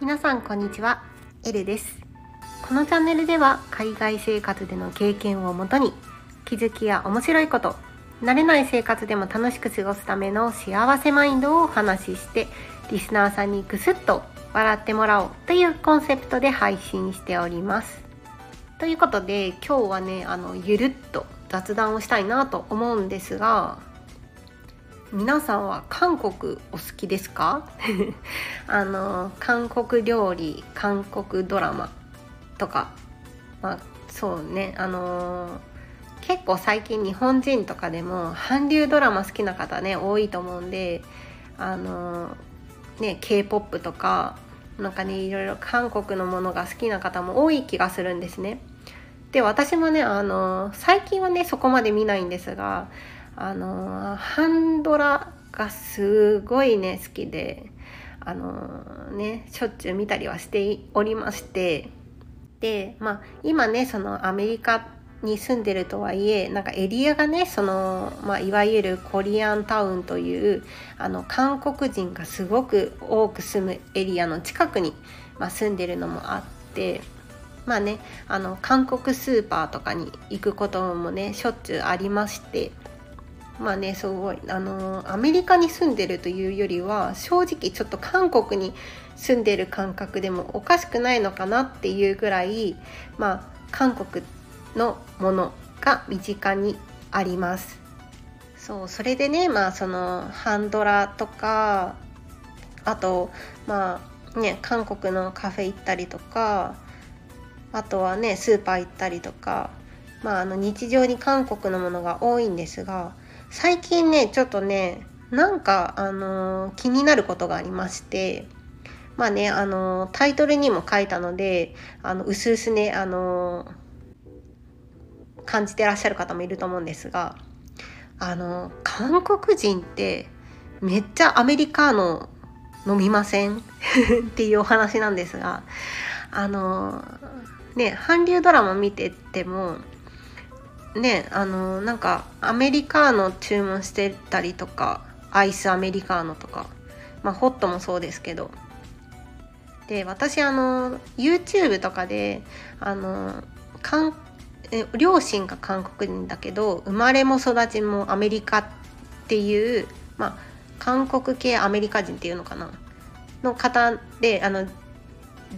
皆さんこんにちは。エルです。このチャンネルでは海外生活での経験をもとに気づきや面白いこと慣れない生活でも楽しく過ごすための幸せマインドをお話ししてリスナーさんにクスッと笑ってもらおうというコンセプトで配信しております。ということで今日はねあのゆるっと雑談をしたいなと思うんですが皆さんは韓国お好きですか？あの韓国料理韓国ドラマとかまあそうねあの結構最近日本人とかでも韓流ドラマ好きな方ね多いと思うんであのね k p o p とかなんかねいろいろ韓国のものが好きな方も多い気がするんですね。で私もねあの最近はねそこまで見ないんですがあのハンドラがすごいね好きであのねしょっちゅう見たりはしておりましてでまあ今ねそのアメリカに住んでるとはいえなんかエリアがねその、まあ、いわゆるコリアンタウンというあの韓国人がすごく多く住むエリアの近くに、まあ、住んでるのもあってまあねあの韓国スーパーとかに行くこともねしょっちゅうありまして。まあねすごいあのアメリカに住んでるというよりは正直ちょっと韓国に住んでる感覚でもおかしくないのかなっていうぐらいまあ韓国のものが身近にあります。そうそれでねまあそのハンドラとかあとまあね韓国のカフェ行ったりとかあとはねスーパー行ったりとかまああの日常に韓国のものが多いんですが最近ねちょっとねなんかあのー、気になることがありましてまあねあのー、タイトルにも書いたのであのうすうすねあのー感じてらっしゃる方もいると思うんですがあの韓国人ってめっちゃアメリカーノ飲みません？っていうお話なんですがあのね韓流ドラマ見ててもねあのなんかアメリカーノ注文してたりとかアイスアメリカーノとかまあホットもそうですけど。で私あの YouTube とかであの韓両親が韓国人だけど生まれも育ちもアメリカっていう、まあ、韓国系アメリカ人っていうのかな？の方であの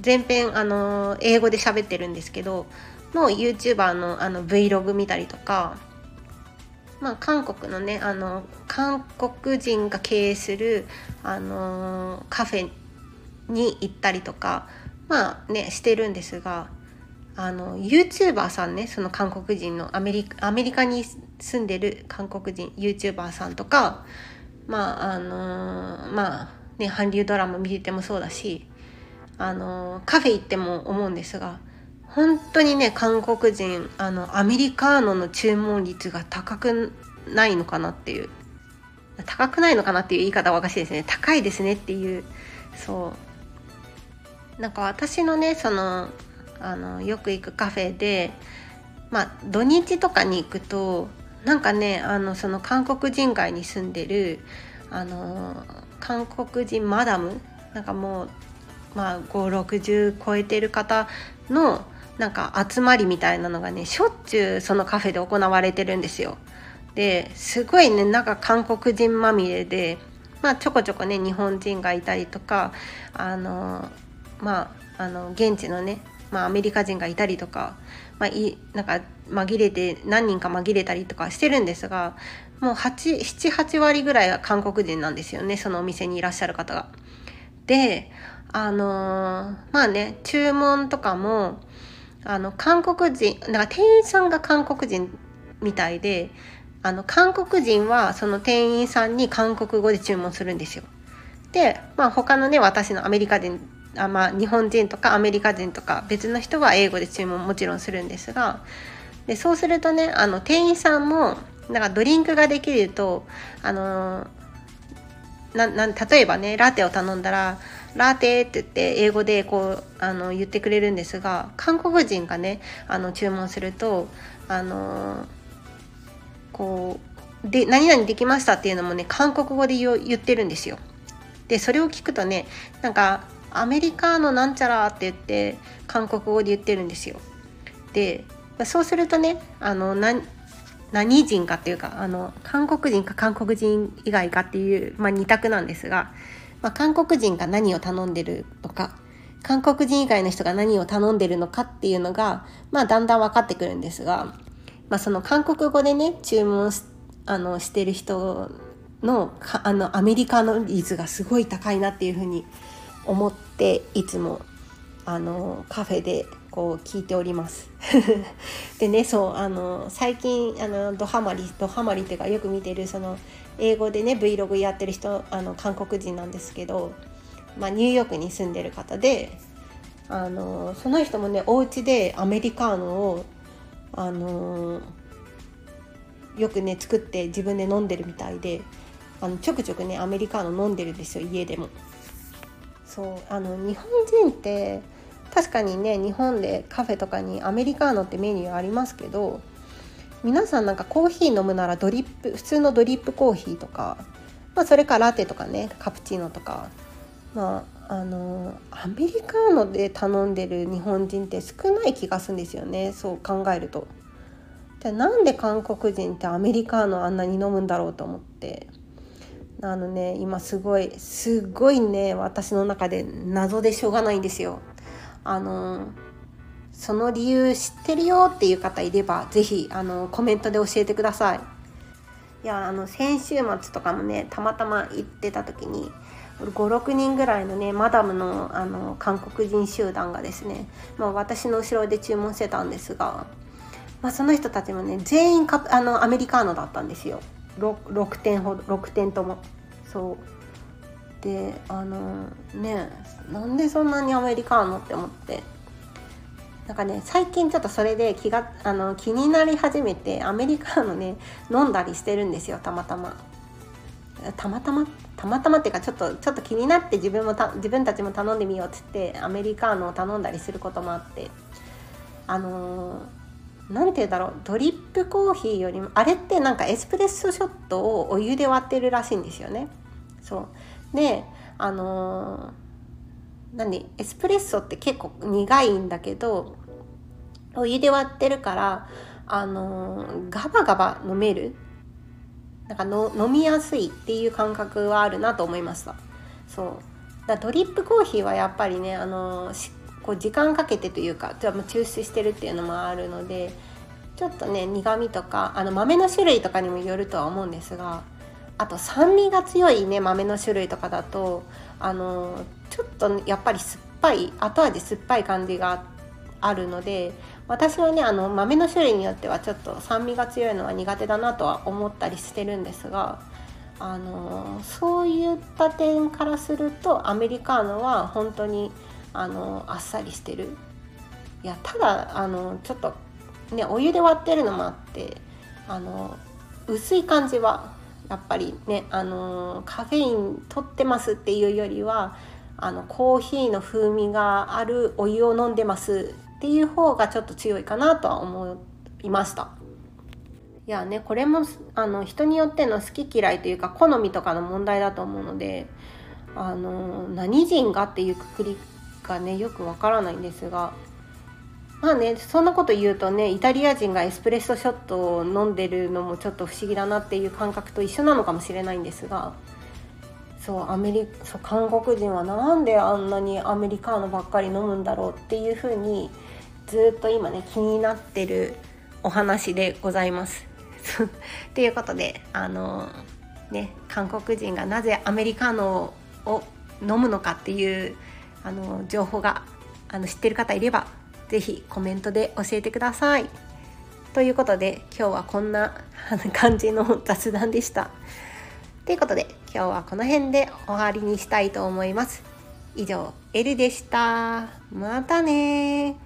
全編あの英語で喋ってるんですけどの YouTuber のあの Vlog 見たりとか、まあ、韓国のねあの韓国人が経営するあのカフェに行ったりとかまあねしてるんですがあの YouTuber さんねその韓国人のアメリカアメリカに住んでる韓国人 YouTuber さんとかまああのまあね韓流ドラマ見ててもそうだしあのカフェ行っても思うんですが本当にね韓国人あのアメリカーノの注文率が高くないのかなっていう高くないのかなっていう言い方はおかしいですね。高いですねっていうそう。なんか私のねそのあのよく行くカフェでまあ土日とかに行くとなんかねあのその韓国人街に住んでるあの韓国人マダム？なんかもう、まあ、560超えてる方のなんか集まりみたいなのがねしょっちゅうそのカフェで行われてるんですよ。ですごいねなんか韓国人まみれで、まあ、ちょこちょこね日本人がいたりとかあのまああの現地のねまあ、アメリカ人がいたりとか,、まあ、いなんか紛れて何人か紛れたりとかしてるんですがもう78割ぐらいは韓国人なんですよねそのお店にいらっしゃる方が。であの、まあね注文とかもあの韓国人なんか店員さんが韓国人みたいであの韓国人はその店員さんに韓国語で注文するんですよ。で、まあ、他のね私のアメリカ人あまあ、日本人とかアメリカ人とか別の人は英語で注文もちろんするんですがでそうするとねあの店員さんもなんかドリンクができるとあのなな例えばねラテを頼んだら「ラテ」って言って英語でこうあの言ってくれるんですが韓国人がねあの注文するとあのこうで何々できましたっていうのもね韓国語で言ってるんですよ。でそれを聞くとねなんかアメリカのなんちゃらって言って韓国語で言ってるんですよ。でそうするとねあの何人かっていうかあの韓国人か韓国人以外かっていう、まあ、2択なんですが、まあ、韓国人が何を頼んでるとか韓国人以外の人が何を頼んでるのかっていうのが、まあ、だんだん分かってくるんですが、まあ、その韓国語でね注文しあのしてる人のあのアメリカの率がすごい高いなっていうふうに思っていつもあのカフェでこう聞いております。でねそうあの最近あのドハマりドハマりっていうかよく見てるその英語でね Vlog やってる人あの韓国人なんですけど、まあ、ニューヨークに住んでる方であのその人もねお家でアメリカーノをあのよくね作って自分で飲んでるみたいであのちょくちょくねアメリカーノ飲んでるんですよ家でも。そうあの日本人って確かにね日本でカフェとかにアメリカーノってメニューありますけど皆さんなんかコーヒー飲むならドリップ普通のドリップコーヒーとか、まあ、それからラテとかねカプチーノとかまああのアメリカーノで頼んでる日本人って少ない気がするんですよねそう考えると。でなんで韓国人ってアメリカーノあんなに飲むんだろうと思ってあのね今すごいすごいね私の中で謎でしょうがないんですよ。あのその理由知ってるよっていう方いれば是非あのコメントで教えてください。いやあの先週末とかもねたまたま行ってた時に56人ぐらいのねマダムのあの韓国人集団がですね、まあ、私の後ろで注文してたんですが、まあ、その人たちもね全員カあのアメリカーノだったんですよ。6, 6点ほど6点とも。そう。であのねなんでそんなにアメリカーノって思って。なんかね最近ちょっとそれで気があの気になり始めてアメリカーノね飲んだりしてるんですよたまたま。たまたま？たまたまっていうかちょっとちょっと気になって自分も自分たちも頼んでみようっつってアメリカーノを頼んだりすることもあってあの何て言うんだろうドリップコーヒーよりもあれってなんかエスプレッソショットをお湯で割ってるらしいんですよね。そうであのー、何エスプレッソって結構苦いんだけどお湯で割ってるからあの、ガバガバ飲める？なんかの飲みやすいっていう感覚はあるなと思いました。そう。だドリップコーヒーはやっぱりねあの、こう時間かけてというかじゃあ抽出してるっていうのもあるのでちょっとね苦味とかあの豆の種類とかにもよるとは思うんですがあと酸味が強いね豆の種類とかだとあのちょっとやっぱり酸っぱい後味酸っぱい感じがあるので私はねあの豆の種類によってはちょっと酸味が強いのは苦手だなとは思ったりしてるんですがあのそういった点からするとアメリカーノは本当にあのあっさりしてる。いやただあのちょっとねお湯で割ってるのもあってあの薄い感じはやっぱりね、あのカフェイン取ってますっていうよりはあのコーヒーの風味があるお湯を飲んでますっていう方がちょっと強いかなとは思いました。いやねこれもあの人によっての好き嫌いというか好みとかの問題だと思うのであの何人がっていうくくりがねよくわからないんですがまあねそんなこと言うとねイタリア人がエスプレッソショットを飲んでるのもちょっと不思議だなっていう感覚と一緒なのかもしれないんですがそうアメリそう韓国人はなんであんなにアメリカーノばっかり飲むんだろうっていうふうにずっと今ね気になってるお話でございます。ということであのね韓国人がなぜアメリカーノを飲むのかっていうあの情報があの知ってる方いれば是非コメントで教えてください。ということで今日はこんな感じの雑談でした。ということで今日はこの辺で終わりにしたいと思います。以上、エルでした。またね